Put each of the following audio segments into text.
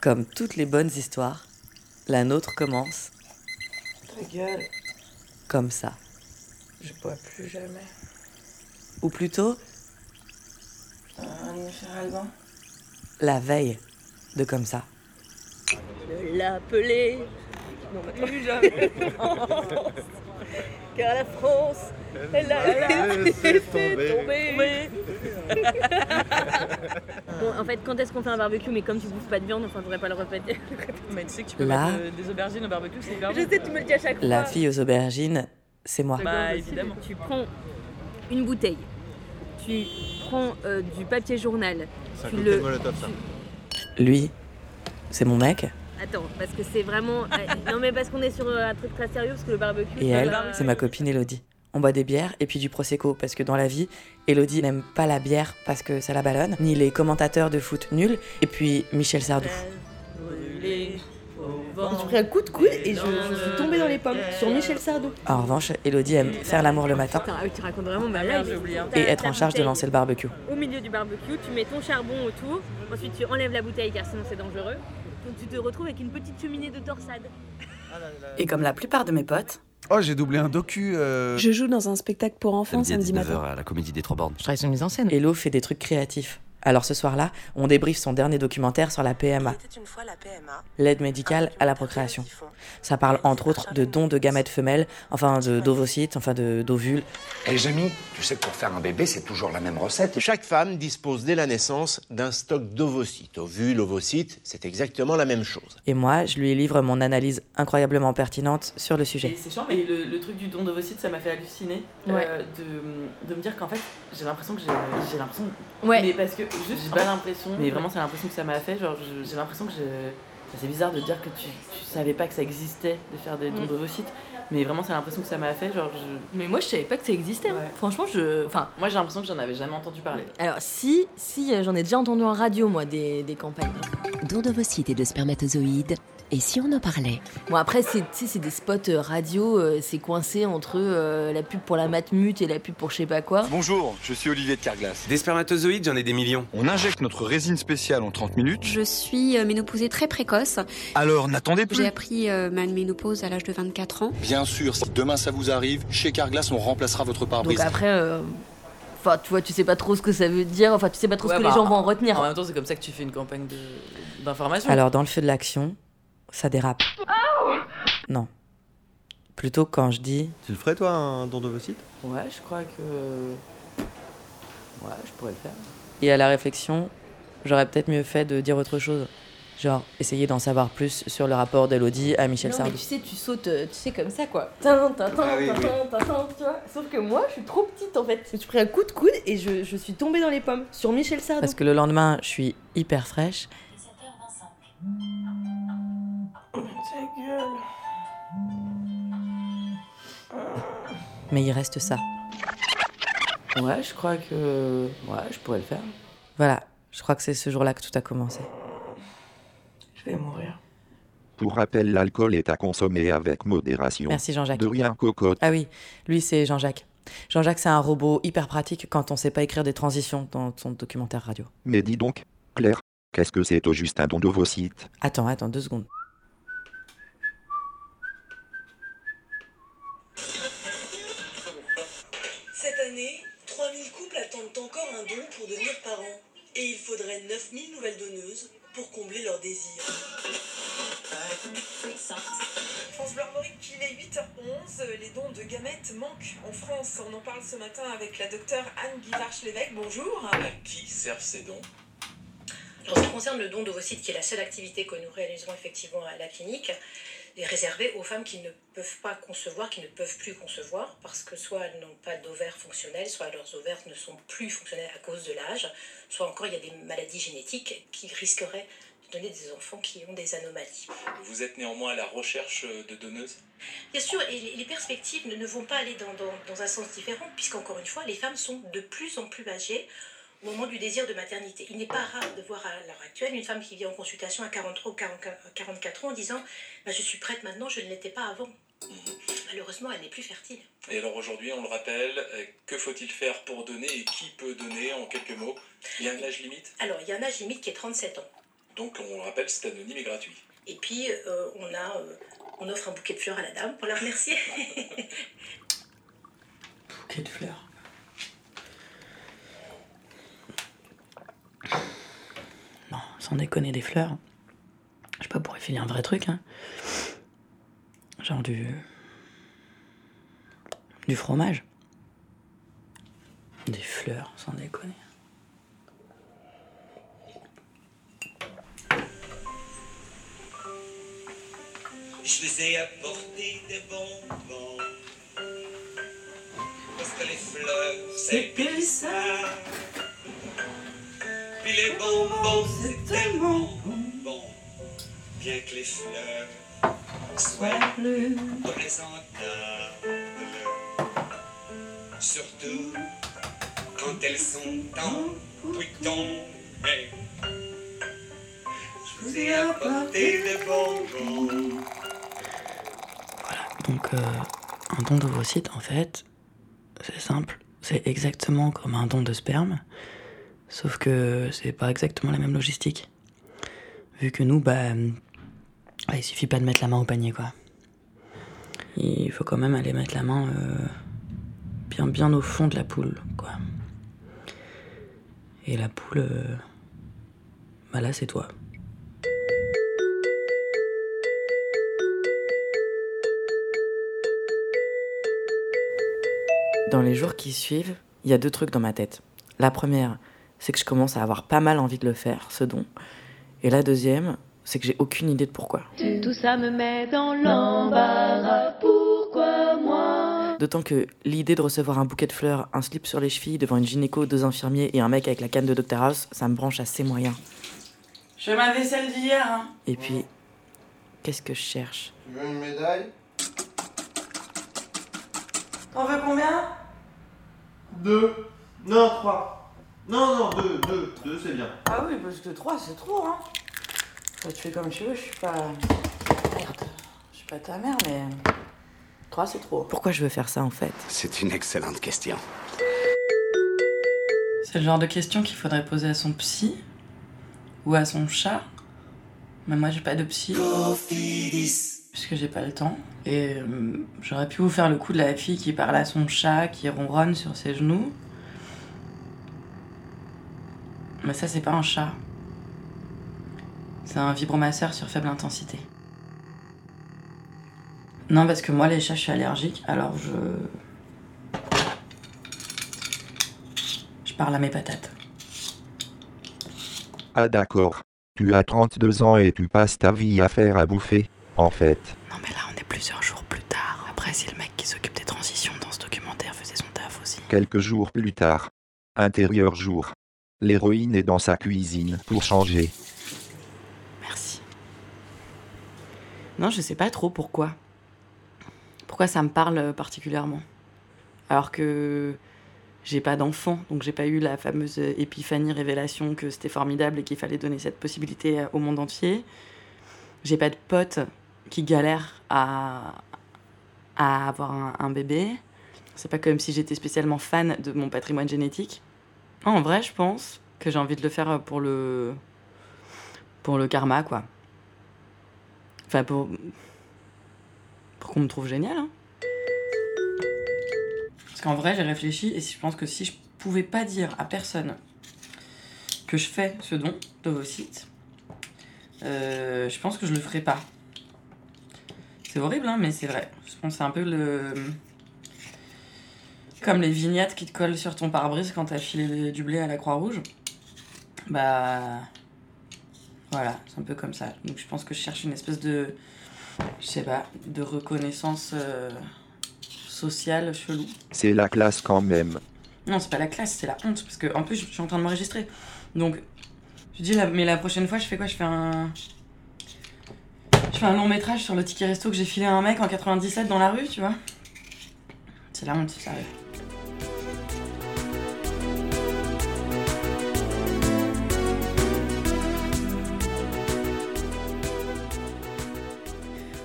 Comme toutes les bonnes histoires, la nôtre commence Ta gueule, comme ça. je bois plus jamais. Ou plutôt, Un mammifère alban la veille de comme ça. l'appeler. Non, mais plus jamais. Car la France, elle a laissé tomber. bon, en fait, quand est-ce qu'on fait un barbecue Mais comme tu bouffes pas de viande, enfin, je voudrais pas le répéter. Mais tu sais que tu peux Là. mettre euh, des aubergines au barbecue, c'est hyper Je sais, tu me le dis à chaque fois. La fille aux aubergines, c'est moi. Bah évidemment. Tu prends une bouteille, tu prends euh, du papier journal, C'est un tu cocktail le. molotov, ça. Lui, c'est mon mec. Attends, parce que c'est vraiment. euh, non, mais parce qu'on est sur euh, un truc très sérieux, parce que le barbecue. Et elle, c'est ma copine Elodie. On boit des bières et puis du prosecco parce que dans la vie, Elodie n'aime pas la bière parce que ça la ballonne, ni les commentateurs de foot nuls, et puis Michel Sardou. J'ai pris un coup de coude et je, je suis tombée dans les pommes sur Michel Sardou. En revanche, Elodie aime faire l'amour le matin Putain, ah oui, tu racontes vraiment ma Ah merde, life. j'ai oublié. et être en charge de lancer le barbecue. Au milieu du barbecue, tu mets ton charbon autour, ensuite tu enlèves la bouteille car sinon c'est dangereux. Donc tu te retrouves avec une petite cheminée de torsade. Et comme la plupart de mes potes, Oh, j'ai doublé un docu. euh, Je joue dans un spectacle pour enfants Samedi samedi à 19h matin. à la Comédie des Trois Bornes. je travaille sur une mise en scène. Hello fait des trucs créatifs. Alors ce soir-là, on débriefe son dernier documentaire sur la PMA, l'aide médicale à la procréation. Ça parle entre autres de dons de gamètes femelles, enfin de d'ovocytes, enfin de d'ovules. Eh Jamy, tu sais que pour faire un bébé, c'est toujours la même recette. Chaque femme dispose dès la naissance d'un stock d'ovocytes. Ovules, ovocytes, c'est exactement la même chose. Et moi, je lui livre mon analyse incroyablement pertinente sur le Et sujet. c'est chiant, mais le, le truc du don d'ovocytes, ça m'a fait halluciner. Ouais. euh, de, de me dire qu'en fait, j'ai l'impression que j'ai j'ai l'impression. Ouais. Mais parce que juste, j'ai pas l'impression. Mais vraiment, c'est l'impression que ça m'a fait. Genre, j'ai l'impression que je. C'est bizarre de dire que tu, tu savais pas que ça existait de faire des dons Mm. d'ovocytes. Mais vraiment, c'est l'impression que ça m'a fait. Genre, je... Mais moi je savais pas que ça existait. hein. Franchement, je. Enfin. Moi, j'ai l'impression que j'en avais jamais entendu parler. Alors si, si euh, j'en ai déjà entendu en radio moi des, des campagnes. Don d'ovocytes et de spermatozoïdes. Et si on en parlait? Bon après c'est tu sais, c'est des spots euh, radio, euh, c'est coincé entre euh, la pub pour la matmut et la pub pour je sais pas quoi. Bonjour, je suis Olivier de Carglass. Des spermatozoïdes, j'en ai des millions. On injecte notre résine spéciale en 30 minutes. Je suis euh, ménopausée très précoce. Alors n'attendez J'ai plus. appris euh, ma ménopause à l'âge de 24 ans. Bien sûr, si demain ça vous arrive, chez Carglass, on remplacera votre Donc pare-brise. après, euh, enfin tu vois, tu sais pas trop ce que ça veut dire, enfin tu sais pas trop Ouais, ce que bah, les gens vont en retenir. En même temps, c'est comme ça que tu fais une campagne de- d'information. Alors dans le feu de l'action, ça dérape. Non. Plutôt quand je dis Tu le ferais, toi, un don d'ovocytes Ouais, je crois que. Ouais, je pourrais le faire. et à la réflexion, j'aurais peut-être mieux fait de dire autre chose. Genre, essayer d'en savoir plus sur le rapport d'Elodie à Michel Sardou. tu sais, tu sautes, euh, tu sais, comme ça, quoi. Tin, tin, tin, Ah oui, tin, oui. tin, tin, tin, tu vois. Sauf que moi, je suis trop petite, en fait. J'ai pris un coup de coude et je, je suis tombée dans les pommes. Sur Michel Sardou. Parce que le lendemain, je suis hyper fraîche. Ta gueule. Mais il reste ça. Ouais, je crois que. Ouais, je pourrais le faire. Voilà, je crois que c'est ce jour-là que tout a commencé. Mourir. Pour rappel, l'alcool est à consommer avec modération. Merci Jean-Jacques. De rien, cocotte. Ah oui, lui c'est Jean-Jacques. Jean-Jacques, c'est un robot hyper pratique quand on sait pas écrire des transitions dans son documentaire radio. Mais dis donc, Claire, qu'est-ce que c'est au juste un don d'ovocytes Attends, attends, deux secondes. Cette année, 3000 couples attendent encore un don pour devenir parents. Et il faudrait 9000 nouvelles donneuses pour combler leurs désirs. France Bleu Armorique, il est 8h11. Les dons de gamètes manquent en France. On en parle ce matin avec la docteure Anne Guivarch-Lévesque. Bonjour. À qui servent ces dons? En ce qui concerne le don d'ovocytes, qui est la seule activité que nous réalisons effectivement à la clinique, est réservé aux femmes qui ne peuvent pas concevoir, qui ne peuvent plus concevoir, parce que soit elles n'ont pas d'ovaires fonctionnels, soit leurs ovaires ne sont plus fonctionnels à cause de l'âge, soit encore il y a des maladies génétiques qui risqueraient de donner des enfants qui ont des anomalies. Vous êtes néanmoins à la recherche de donneuses? Bien sûr, et les perspectives ne- vont pas aller dans, dans- dans un sens différent, puisqu'encore une fois, les femmes sont de plus en plus âgées moment du désir de maternité. Il n'est pas rare de voir à l'heure actuelle une femme qui vient en consultation à 43 ou 44 44 ans en disant Bah, Je suis prête maintenant, je ne l'étais pas avant. Malheureusement, elle n'est plus fertile. Et alors aujourd'hui, on le rappelle, euh, que faut-il faire pour donner et qui peut donner en quelques mots? Il y a un âge limite? Alors, il y a un âge limite qui est 37 ans. Donc on le rappelle, c'est anonyme et gratuit. Et puis euh, on, a, euh, on offre un bouquet de fleurs à la dame pour la remercier. Bouquet de fleurs. Sans déconner des fleurs. Je sais pas, pour filer un vrai truc, hein. Genre du. Du fromage. Des fleurs, sans déconner. Je vous ai apporté des bonbons. Parce que les fleurs, c'est plus ça. Les bonbons, c'est tellement bon. Bien que les fleurs soient plus présentables. Surtout quand elles sont en bouton. Hey. Je vous ai apporté des bonbons. Donc, euh, un don d'ovocyte, en fait, c'est simple. C'est exactement comme un don de sperme. Sauf que c'est pas exactement la même logistique. Vu que nous, bah, bah, il suffit pas de mettre la main au panier, quoi. Il faut quand même aller mettre la main euh, bien, bien au fond de la poule, quoi. Et la poule, euh, bah là, c'est toi. Dans les jours qui suivent, il y a deux trucs dans ma tête. La première, c'est que je commence à avoir pas mal envie de le faire, ce don. Et la deuxième, c'est que j'ai aucune idée de pourquoi. Tout ça me met dans l'embarras. Pourquoi moi? D'autant que l'idée de recevoir un bouquet de fleurs, un slip sur les chevilles devant une gynéco, deux infirmiers et un mec avec la canne de Dr House, ça me branche assez moyen. Je fais ma vaisselle d'hier, hein. Et puis, qu'est-ce que je cherche? Tu veux une médaille? T'en veux combien? Deux. Non, trois. Non, non, deux, deux, deux, c'est bien. Ah oui, parce que 3 c'est trop, hein. Toi, tu fais comme tu veux, je suis pas. Merde. Je suis pas ta mère, mais. 3 c'est trop. Pourquoi je veux faire ça en fait? C'est une excellente question. C'est le genre de question qu'il faudrait poser à son psy ou à son chat. Mais moi, j'ai pas de psy. Puisque j'ai pas le temps. Et euh, j'aurais pu vous faire le coup de la fille qui parle à son chat, qui ronronne sur ses genoux. Mais ça, c'est pas un chat. C'est un vibromasseur sur faible intensité. Non, parce que moi, les chats, je suis allergique, alors je. Je parle à mes patates. Ah d'accord. Tu as 32 ans et tu passes ta vie à faire à bouffer, en fait. Non mais là, on est plusieurs jours plus tard. Après, c'est le mec qui s'occupe des transitions dans ce documentaire faisait son taf aussi. Quelques jours plus tard. Intérieur jour. L'héroïne est dans sa cuisine pour changer. Merci. Non, je sais pas trop pourquoi. Pourquoi ça me parle particulièrement. Alors que j'ai pas d'enfant, donc j'ai pas eu la fameuse épiphanie révélation que c'était formidable et qu'il fallait donner cette possibilité au monde entier. J'ai pas de potes qui galèrent à, avoir un, un bébé. C'est pas comme si j'étais spécialement fan de mon patrimoine génétique. Non, en vrai, je pense que j'ai envie de le faire pour le pour le karma, quoi. Enfin, pour pour qu'on me trouve génial. Hein. Parce qu'en vrai, j'ai réfléchi et je pense que si je pouvais pas dire à personne que je fais ce don d'ovocytes, euh, je pense que je le ferais pas. C'est horrible, hein, mais c'est vrai. Je pense que c'est un peu le. Comme les vignettes qui te collent sur ton pare-brise quand t'as filé du blé à la Croix-Rouge. Bah. Voilà, c'est un peu comme ça. Donc je pense que je cherche une espèce de. Je sais pas, de reconnaissance euh, sociale chelou. C'est la classe quand même. Non, c'est pas la classe, c'est la honte. Parce que en plus, je suis en train de m'enregistrer. Donc, je dis, la- mais la prochaine fois, je fais quoi? Je fais un. Je fais un long métrage sur le ticket resto que j'ai filé à un mec en 97 dans la rue, tu vois? C'est la honte, sérieux.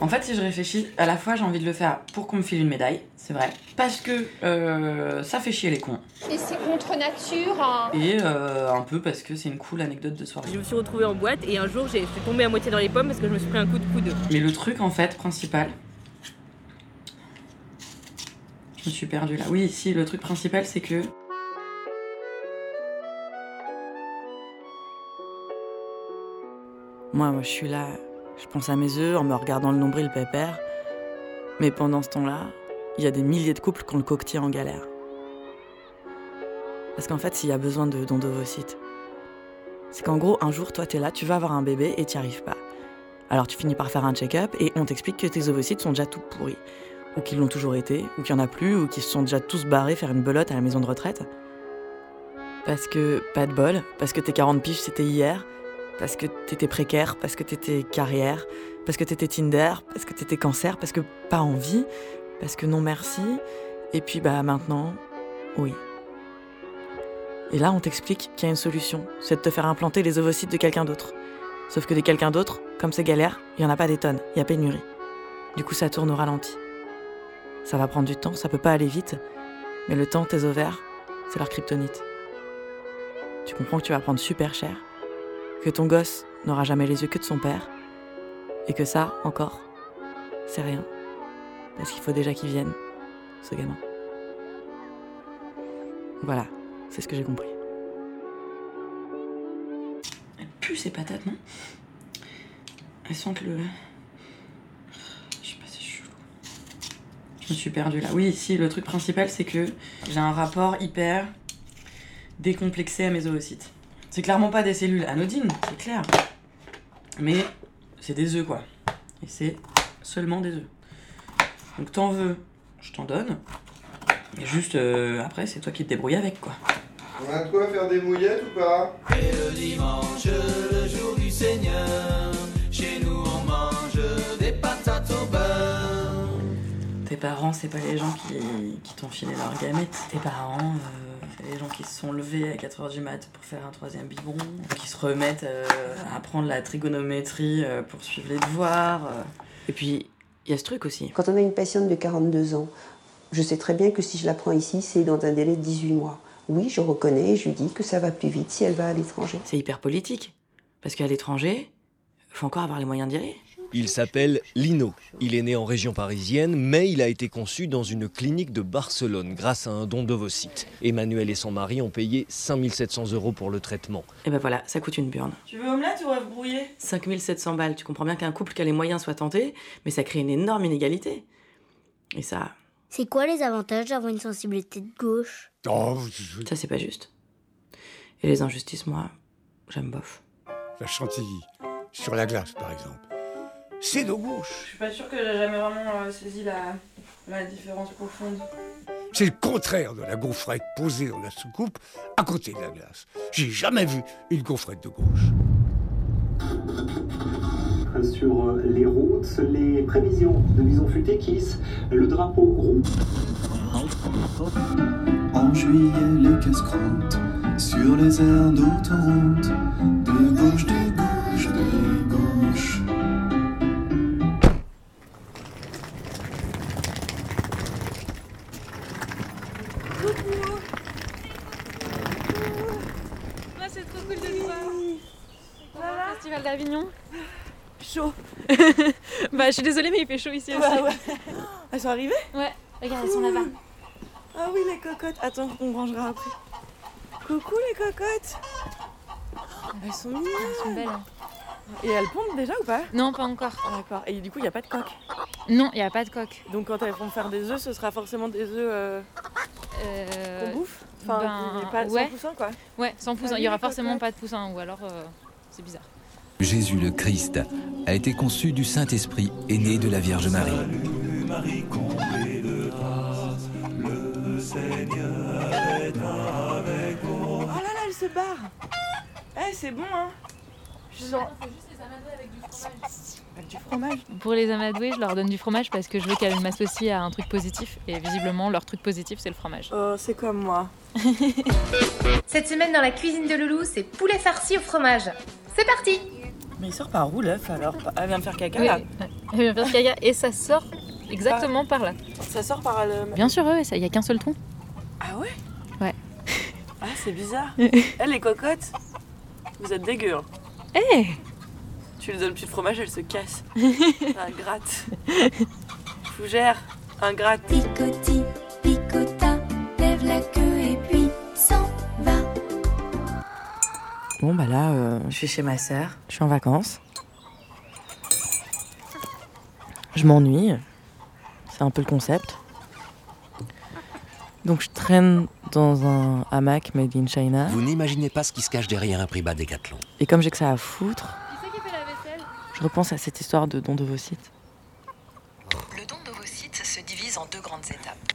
En fait, si je réfléchis, à la fois j'ai envie de le faire pour qu'on me file une médaille, C'est vrai. Parce que euh, ça fait chier les cons. Et c'est contre nature. hein. Et euh, un peu parce que c'est une cool anecdote de soirée. Je me suis retrouvée en boîte et un jour j'ai- je suis tombée à moitié dans les pommes parce que je me suis pris un coup de coude. Mais le truc en fait principal. Je me suis perdue là. Oui, si, le truc principal c'est que. Moi, moi, je suis là, je pense à mes œufs en me regardant le nombril pépère. Mais pendant ce temps-là, il y a des milliers de couples qui ont le coquetier en galère. Parce qu'en fait, s'il y a besoin de dons d'ovocytes, c'est qu'en gros, un jour, toi, t'es là, tu vas avoir un bébé et t'y arrives pas. Alors tu finis par faire un check-up et on t'explique que tes ovocytes sont déjà tout pourris. Ou qu'ils l'ont toujours été, ou qu'il y en a plus, ou qu'ils se sont déjà tous barrés faire une belote à la maison de retraite. Parce que, pas de bol, parce que tes 40 piges c'était hier, parce que t'étais précaire, parce que t'étais carrière, parce que t'étais Tinder, parce que t'étais cancer, parce que pas envie, parce que non merci, et puis bah maintenant, oui. Et là, on t'explique qu'il y a une solution, c'est de te faire implanter les ovocytes de quelqu'un d'autre. Sauf que des quelqu'un d'autre, comme c'est galère, il y en a pas des tonnes, il y a pénurie. Du coup, ça tourne au ralenti. Ça va prendre du temps, ça peut pas aller vite, mais le temps, tes ovaires, c'est leur kryptonite. Tu comprends que tu vas prendre super cher, que ton gosse n'aura jamais les yeux que de son père, et que ça, encore, c'est rien. Parce qu'il faut déjà qu'il vienne, ce gamin. Voilà, c'est ce que j'ai compris. Elle pue ces patates, non? Elles sentent le. Je sais pas, c'est chelou. Je me suis perdue là. Oui, si, le truc principal, c'est que j'ai un rapport hyper décomplexé à mes oocytes. C'est clairement pas des cellules anodines, c'est clair. Mais c'est des œufs, quoi. Et c'est seulement des œufs. Donc t'en veux, je t'en donne. Et juste euh, après, c'est toi qui te débrouilles avec, quoi. On a de quoi faire des mouillettes ou pas? Et le dimanche, le jour du Seigneur, chez nous on mange des patates au beurre. Tes parents, c'est pas les gens qui, qui t'ont filé leurs gamètes. Tes parents, euh, les gens qui se sont levés à 4h du mat pour faire un troisième biberon, qui se remettent euh, à apprendre la trigonométrie euh, pour suivre les devoirs. euh. Et puis, il y a ce truc aussi. Quand on a une patiente de 42 ans, je sais très bien que si je la prends ici, c'est dans un délai de 18 mois. Oui, je reconnais, je lui dis que ça va plus vite si elle va à l'étranger. C'est hyper politique. Parce qu'à l'étranger, faut encore avoir les moyens d'y aller. Il s'appelle Lino. Il est né en région parisienne, mais il a été conçu dans une clinique de Barcelone grâce à un don d'ovocytes. Emmanuel et son mari ont payé 5700 euros pour le traitement. Et ben voilà, ça coûte une burne. Tu veux omelette ou œuf brouillé? 5700 balles. Tu comprends bien qu'un couple qui a les moyens soit tenté, mais ça crée une énorme inégalité. Et ça, C'est quoi les avantages d'avoir une sensibilité de gauche? Ça c'est pas juste. Et les injustices, moi, j'aime bof. La chantilly, sur la glace par exemple. C'est de gauche. Je suis pas sûre que j'ai jamais vraiment saisi la, la différence profonde. C'est le contraire de la gaufrette posée dans la soucoupe à côté de la glace. J'ai jamais vu une gaufrette de gauche. Sur les routes, les prévisions de Bison Futé kiss le drapeau rouge. En juillet, les casse-croûtes sur les aires d'autoroute. De gauche, de Coucou Ah, c'est trop cool de te voir Voilà, Festival d'Avignon Chaud Bah, je suis désolée, mais il fait chaud ici aussi. Bah ouais. Elles sont arrivées Ouais, regarde, elles sont là-bas. Ah oui, les cocottes. Attends, on rangera après. Coucou les cocottes. Elles sont mignonnes. Elles sont belles. Et elles pondent déjà ou pas? Non, pas encore. D'accord. Et du coup, il n'y a pas de coque? Non, il n'y a pas de coque. Donc quand elles vont faire des œufs, ce sera forcément des œufs euh, Euh, qu'on bouffe Enfin, ben, pas sans ouais. poussin, quoi. Ouais, sans poussin. Il y aura forcément pas de poussin, ou alors euh, c'est bizarre. Jésus le Christ a été conçu du Saint-Esprit et né de la Vierge Marie. Marie comblée de grâce, le Seigneur est avec vous. Oh là là, elle se barre Eh, c'est bon, hein Je sens... Avec du fromage Pour les amadoués, je leur donne du fromage parce que je veux qu'elles m'associent à un truc positif. Et visiblement, leur truc positif, c'est le fromage. Oh, c'est comme moi. Cette semaine dans la cuisine de Loulou, c'est poulet farci au fromage. C'est parti Mais il sort par où l'œuf alors? Elle vient de faire caca Oui, là ouais. Elle vient faire caca et ça sort exactement par là. Ça sort par le. Bien sûr, ouais, il y a qu'un seul trou. Ah ouais? Ouais. Ah, c'est bizarre. Elle, les cocottes, vous êtes dégueu. hein. Eh Tu lui donnes plus de fromage, elle se casse. un gratte. Fougère, un gratte. Picoti, picota, lève la queue et puis s'en va. Bon, bah là, euh, je suis chez ma sœur. Je suis en vacances. Je m'ennuie. C'est un peu le concept. Donc je traîne dans un hamac made in China. Vous n'imaginez pas ce qui se cache derrière un prix bas Décathlon. Et comme j'ai que ça à foutre, Qui c'est qui fait la vaisselle je repense à cette histoire de don d'ovocytes. Le don d'ovocytes se divise en deux grandes étapes.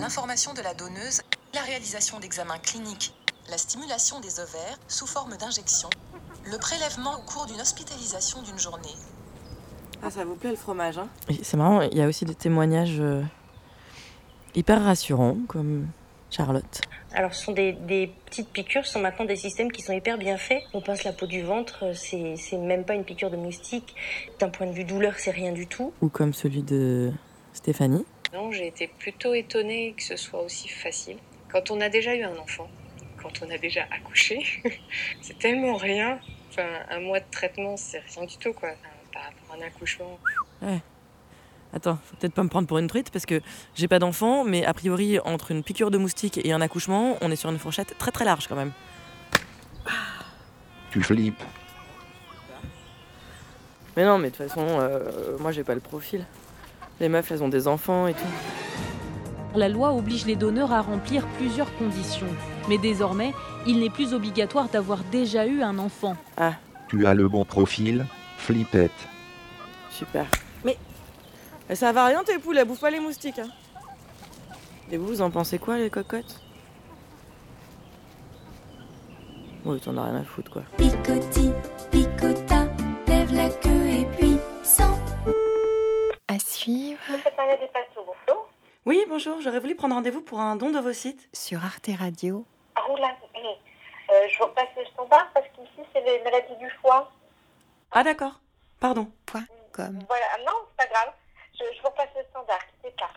L'information de la donneuse, la réalisation d'examens cliniques, la stimulation des ovaires sous forme d'injection, le prélèvement au cours d'une hospitalisation d'une journée. Ah, ça vous plaît le fromage, hein? C'est marrant, il y a aussi des témoignages euh, hyper rassurants, comme Charlotte. Alors, ce sont des, des petites piqûres, ce sont maintenant des systèmes qui sont hyper bien faits. On pince la peau du ventre, c'est c'est même pas une piqûre de moustique. D'un point de vue douleur, c'est rien du tout. Ou comme celui de Stéphanie. Non, j'ai été plutôt étonnée que ce soit aussi facile. Quand on a déjà eu un enfant, quand on a déjà accouché, c'est tellement rien. Enfin, un mois de traitement, c'est rien du tout, quoi. Enfin, par rapport à un accouchement. Ouais. Attends, faut peut-être pas me prendre pour une truite parce que j'ai pas d'enfant, mais a priori, entre une piqûre de moustique et un accouchement, on est sur une fourchette très très large quand même. Tu flippes. Mais non, mais de toute façon, euh, moi j'ai pas le profil. Les meufs, elles ont des enfants et tout. La loi oblige les donneurs à remplir plusieurs conditions. Mais désormais, il n'est plus obligatoire d'avoir déjà eu un enfant. Ah, Tu as le bon profil, flippette. super. Mais mais ça va rien tes poules, elles bouffent pas les moustiques. Hein. Et vous, vous en pensez quoi les cocottes? Oui, t'en as rien à foutre quoi. Picoti, picota, lève la queue et puis s'en À suivre. Oui, bonjour, j'aurais voulu prendre rendez-vous pour un don d'ovocytes. Sur Arte Radio. Ah, oula, oui. Euh, je vous repasse le standard parce qu'ici, c'est les maladies du foie. Ah d'accord, pardon. Voilà, non, c'est pas grave. Je, vous repasse le standard, quittez pas.